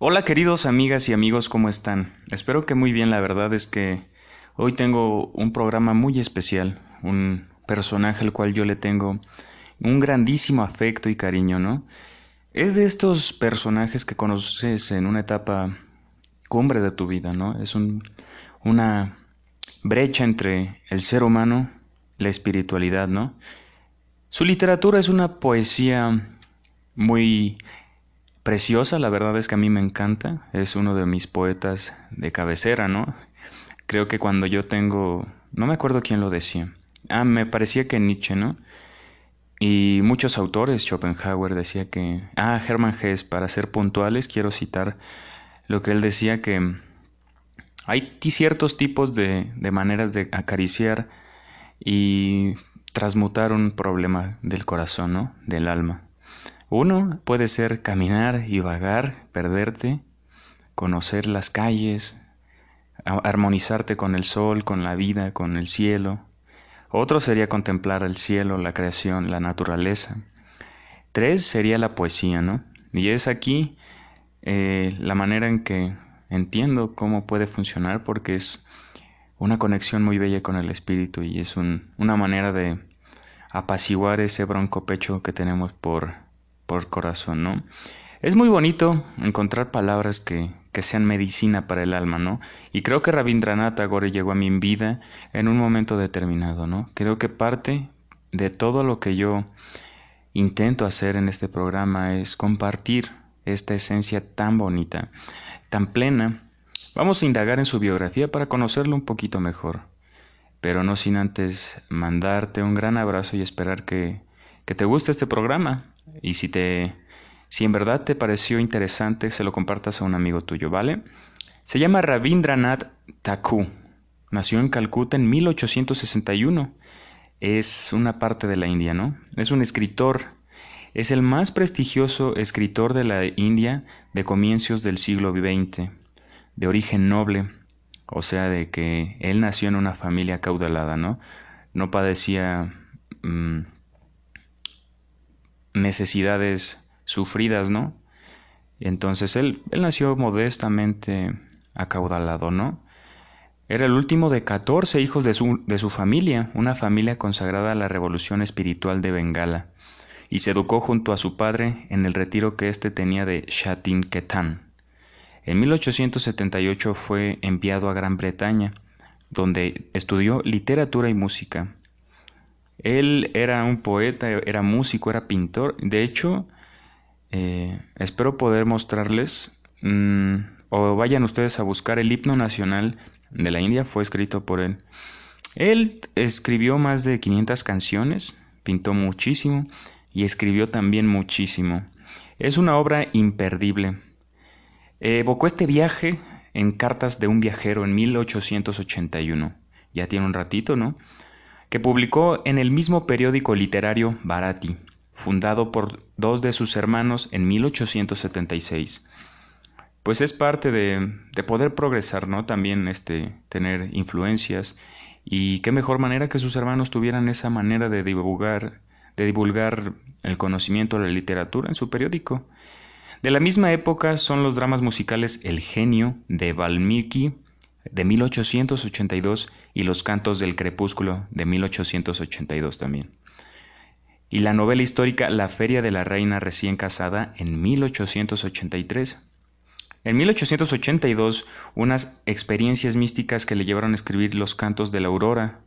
Hola queridos amigas y amigos, ¿cómo están? Espero que muy bien, la verdad es que hoy tengo un programa muy especial, un personaje al cual yo le tengo un grandísimo afecto y cariño, ¿no? Es de estos personajes que conoces en una etapa cumbre de tu vida, ¿no? Es un, una brecha entre el ser humano, la espiritualidad, ¿no? Su literatura es una poesía muy preciosa, la verdad es que a mí me encanta, es uno de mis poetas de cabecera, ¿no? Creo que cuando yo tengo, no me acuerdo quién lo decía, ah, me parecía que Nietzsche, ¿no? Y muchos autores, Schopenhauer decía que, ah, Hermann Hesse, para ser puntuales, quiero citar lo que él decía que hay ciertos tipos de, de maneras de acariciar y transmutar un problema del corazón, ¿no? Del alma. Uno puede ser caminar y vagar, perderte, conocer las calles, armonizarte con el sol, con la vida, con el cielo. Otro sería contemplar el cielo, la creación, la naturaleza. Tres sería la poesía, ¿no? Y es aquí eh, la manera en que entiendo cómo puede funcionar porque es una conexión muy bella con el espíritu y es una manera de apaciguar ese bronco pecho que tenemos por por corazón, ¿no? Es muy bonito encontrar palabras que, que sean medicina para el alma, ¿no? Y creo que Rabindranath Tagore llegó a mi vida en un momento determinado, ¿no? Creo que parte de todo lo que yo intento hacer en este programa es compartir esta esencia tan bonita, tan plena. Vamos a indagar en su biografía para conocerlo un poquito mejor, pero no sin antes mandarte un gran abrazo y esperar que, que te guste este programa. Y si te si en verdad te pareció interesante, se lo compartas a un amigo tuyo, ¿vale? Se llama Rabindranath Thakur. Nació en Calcuta en 1861. Es una parte de la India, ¿no? Es un escritor. Es el más prestigioso escritor de la India de comienzos del siglo XX, de origen noble, o sea, de que él nació en una familia caudalada, ¿no? No padecía mm, necesidades sufridas, ¿no? Entonces él, nació modestamente acaudalado, ¿no? Era el último de 14 hijos de su, de su familia, una familia consagrada a la revolución espiritual de Bengala, y se educó junto a su padre en el retiro que éste tenía de Shatin Ketan. En 1878 fue enviado a Gran Bretaña, donde estudió literatura y música. Él era un poeta, era músico, era pintor. De hecho, eh, espero poder mostrarles, mm, o vayan ustedes a buscar el himno nacional de la India, fue escrito por él. Él escribió más de 500 canciones, pintó muchísimo y escribió también muchísimo. Es una obra imperdible. Evocó este viaje en Cartas de un viajero en 1881. Ya tiene un ratito, ¿no? Que publicó en el mismo periódico literario Bharati, fundado por dos de sus hermanos en 1876. Pues es parte de, de poder progresar, ¿no? También este, tener influencias y qué mejor manera que sus hermanos tuvieran esa manera de divulgar, de divulgar el conocimiento de la literatura en su periódico. De la misma época son los dramas musicales El genio de Valmiki de 1882 y Los Cantos del Crepúsculo de 1882 también. Y la novela histórica La Feria de la Reina recién casada en 1883. En 1882, unas experiencias místicas que le llevaron a escribir Los Cantos de la Aurora.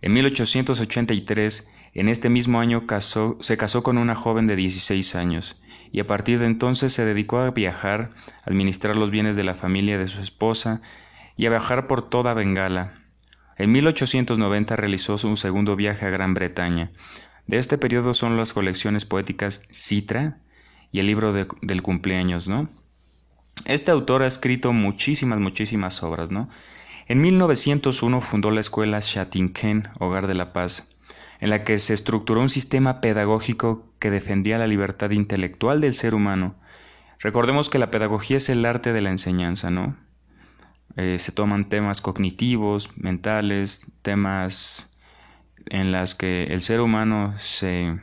En 1883, en este mismo año, se casó con una joven de 16 años y a partir de entonces se dedicó a viajar, administrar los bienes de la familia de su esposa y a viajar por toda Bengala. En 1890 realizó su segundo viaje a Gran Bretaña. De este periodo son las colecciones poéticas Citra y el libro del cumpleaños, ¿no? Este autor ha escrito muchísimas, muchísimas obras, ¿no? En 1901 fundó la escuela Shatinken, Hogar de la Paz, en la que se estructuró un sistema pedagógico que defendía la libertad intelectual del ser humano. Recordemos que la pedagogía es el arte de la enseñanza, ¿no? Eh, se toman temas cognitivos, mentales, temas en las que el ser humano se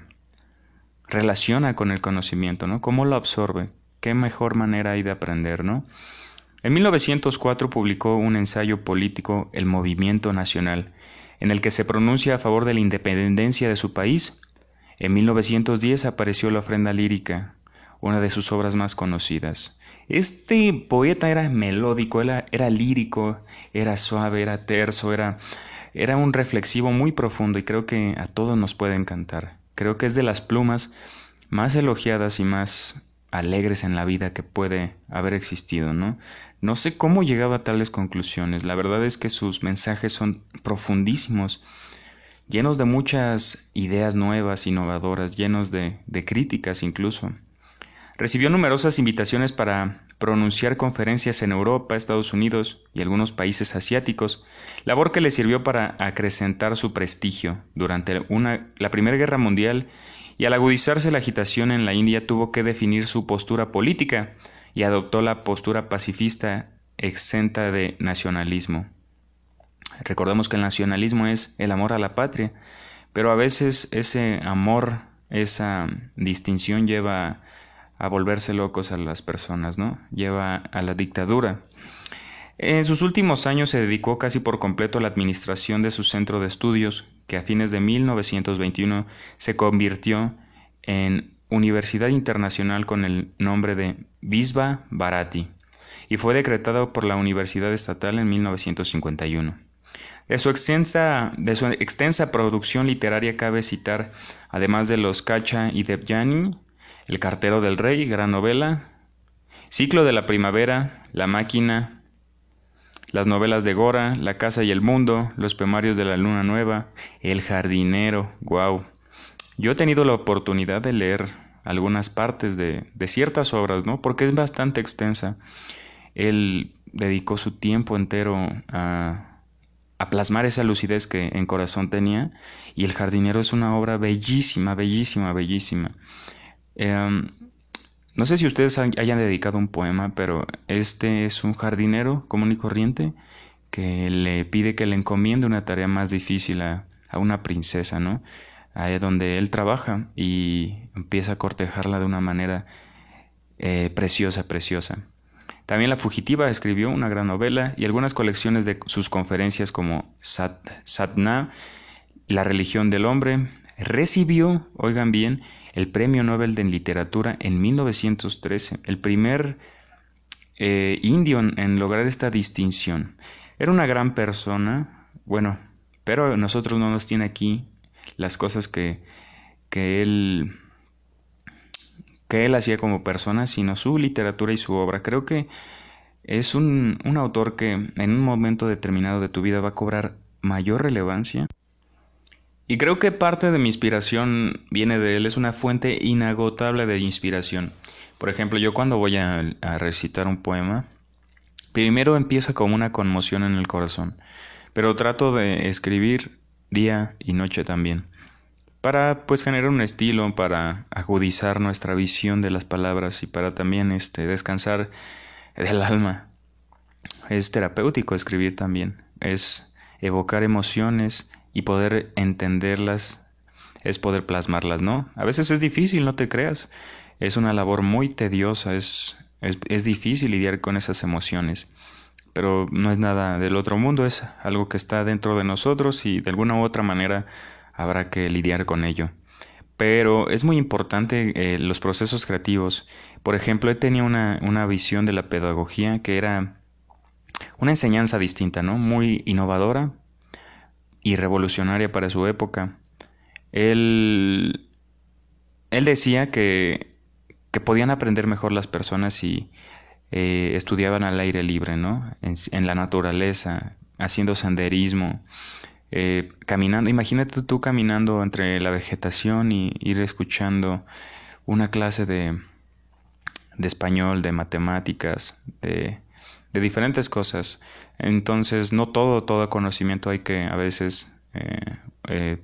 relaciona con el conocimiento, ¿no? ¿Cómo lo absorbe? qué mejor manera hay de aprender, ¿no? En 1904 publicó un ensayo político, El Movimiento Nacional, en el que se pronuncia a favor de la independencia de su país. En 1910 apareció La ofrenda lírica, una de sus obras más conocidas. Este poeta era melódico, era, era lírico, era suave, era terso, era, era un reflexivo muy profundo y creo que a todos nos puede encantar. Creo que es de las plumas más elogiadas y más alegres en la vida que puede haber existido, ¿no? No sé cómo llegaba a tales conclusiones. La verdad es que sus mensajes son profundísimos, llenos de muchas ideas nuevas, innovadoras, llenos de, de críticas incluso. Recibió numerosas invitaciones para pronunciar conferencias en Europa, Estados Unidos y algunos países asiáticos, labor que le sirvió para acrecentar su prestigio durante la Primera Guerra Mundial y al agudizarse la agitación en la India tuvo que definir su postura política, y adoptó la postura pacifista exenta de nacionalismo. Recordemos que el nacionalismo es el amor a la patria, pero a veces ese amor, esa distinción lleva a volverse locos a las personas, ¿no? Lleva a la dictadura. En sus últimos años se dedicó casi por completo a la administración de su centro de estudios, que a fines de 1921 se convirtió en Universidad Internacional con el nombre de Visva Bharati y fue decretado por la Universidad Estatal en 1951. De su, extensa, de su extensa producción literaria cabe citar, además de Los Cacha y Devyani, El cartero del rey, gran novela, Ciclo de la primavera, La máquina, las novelas de Gora, La casa y el mundo, Los poemarios de la luna nueva, El jardinero, wow, yo he tenido la oportunidad de leer algunas partes de, ciertas obras, ¿no? Porque es bastante extensa. Él dedicó su tiempo entero a, plasmar esa lucidez que en corazón tenía y El jardinero es una obra bellísima, bellísima, bellísima. Em, no sé si ustedes hayan dedicado un poema, pero este es un jardinero común y corriente que le pide que le encomiende una tarea más difícil a, una princesa, ¿no? ahí donde él trabaja y empieza a cortejarla de una manera eh, preciosa, preciosa. También La Fugitiva escribió una gran novela y algunas colecciones de sus conferencias como Sat, Satna, La religión del hombre. Recibió, oigan bien, el Premio Nobel de Literatura en 1913, el primer eh, indio en lograr esta distinción. Era una gran persona, bueno, pero nosotros no nos tiene aquí las cosas que, que él que él hacía como persona, sino su literatura y su obra. Creo que es un, un autor que en un momento determinado de tu vida va a cobrar mayor relevancia. Y creo que parte de mi inspiración viene de él, es una fuente inagotable de inspiración. Por ejemplo, yo cuando voy a, recitar un poema, primero empieza como una conmoción en el corazón, pero trato de escribir día y noche también, para pues generar un estilo, para agudizar nuestra visión de las palabras y para también este, descansar del alma. Es terapéutico escribir también, es evocar emociones y poder entenderlas, es poder plasmarlas, ¿no? A veces es difícil, no te creas, es una labor muy tediosa, es, es, es difícil lidiar con esas emociones pero no es nada del otro mundo, es algo que está dentro de nosotros y de alguna u otra manera habrá que lidiar con ello. Pero es muy importante eh, los procesos creativos. Por ejemplo, he tenido una, una visión de la pedagogía que era una enseñanza distinta, ¿no? Muy innovadora y revolucionaria para su época. Él, él decía que, que podían aprender mejor las personas si eh, estudiaban al aire libre, ¿no? En, la naturaleza, haciendo senderismo, eh, caminando. Imagínate tú caminando entre la vegetación y ir escuchando una clase de, de español, de matemáticas, de, de, diferentes cosas. Entonces, no todo, todo conocimiento hay que a veces eh,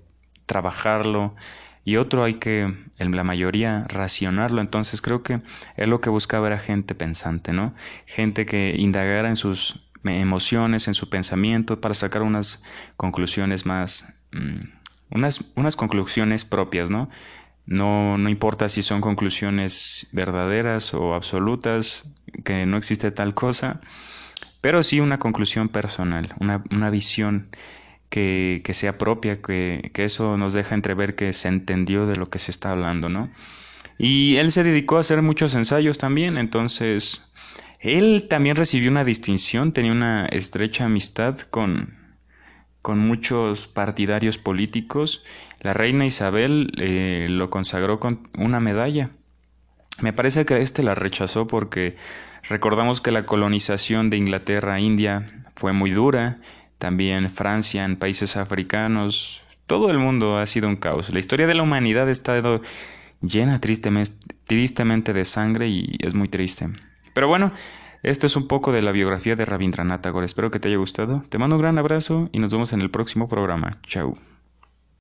trabajarlo y otro hay que, en la mayoría, racionarlo. Entonces creo que él lo que buscaba era gente pensante, ¿no? Gente que indagara en sus emociones, en su pensamiento, para sacar unas conclusiones más, mm, unas, unas conclusiones propias, ¿no? No, no importa si son conclusiones verdaderas o absolutas, que no existe tal cosa, pero sí una conclusión personal, una, una visión que, que, sea propia, que, que eso nos deja entrever que se entendió de lo que se está hablando, ¿no? Y él se dedicó a hacer muchos ensayos también, entonces él también recibió una distinción, tenía una estrecha amistad con, con muchos partidarios políticos. La reina Isabel eh, lo consagró con una medalla. Me parece que este la rechazó porque recordamos que la colonización de Inglaterra a India fue muy dura, también Francia en países africanos, todo el mundo ha sido un caos. La historia de la humanidad ha estado llena tristemente, tristemente de sangre y es muy triste. Pero bueno, esto es un poco de la biografía de Rabindranath Tagore. Espero que te haya gustado. Te mando un gran abrazo y nos vemos en el próximo programa. Chao.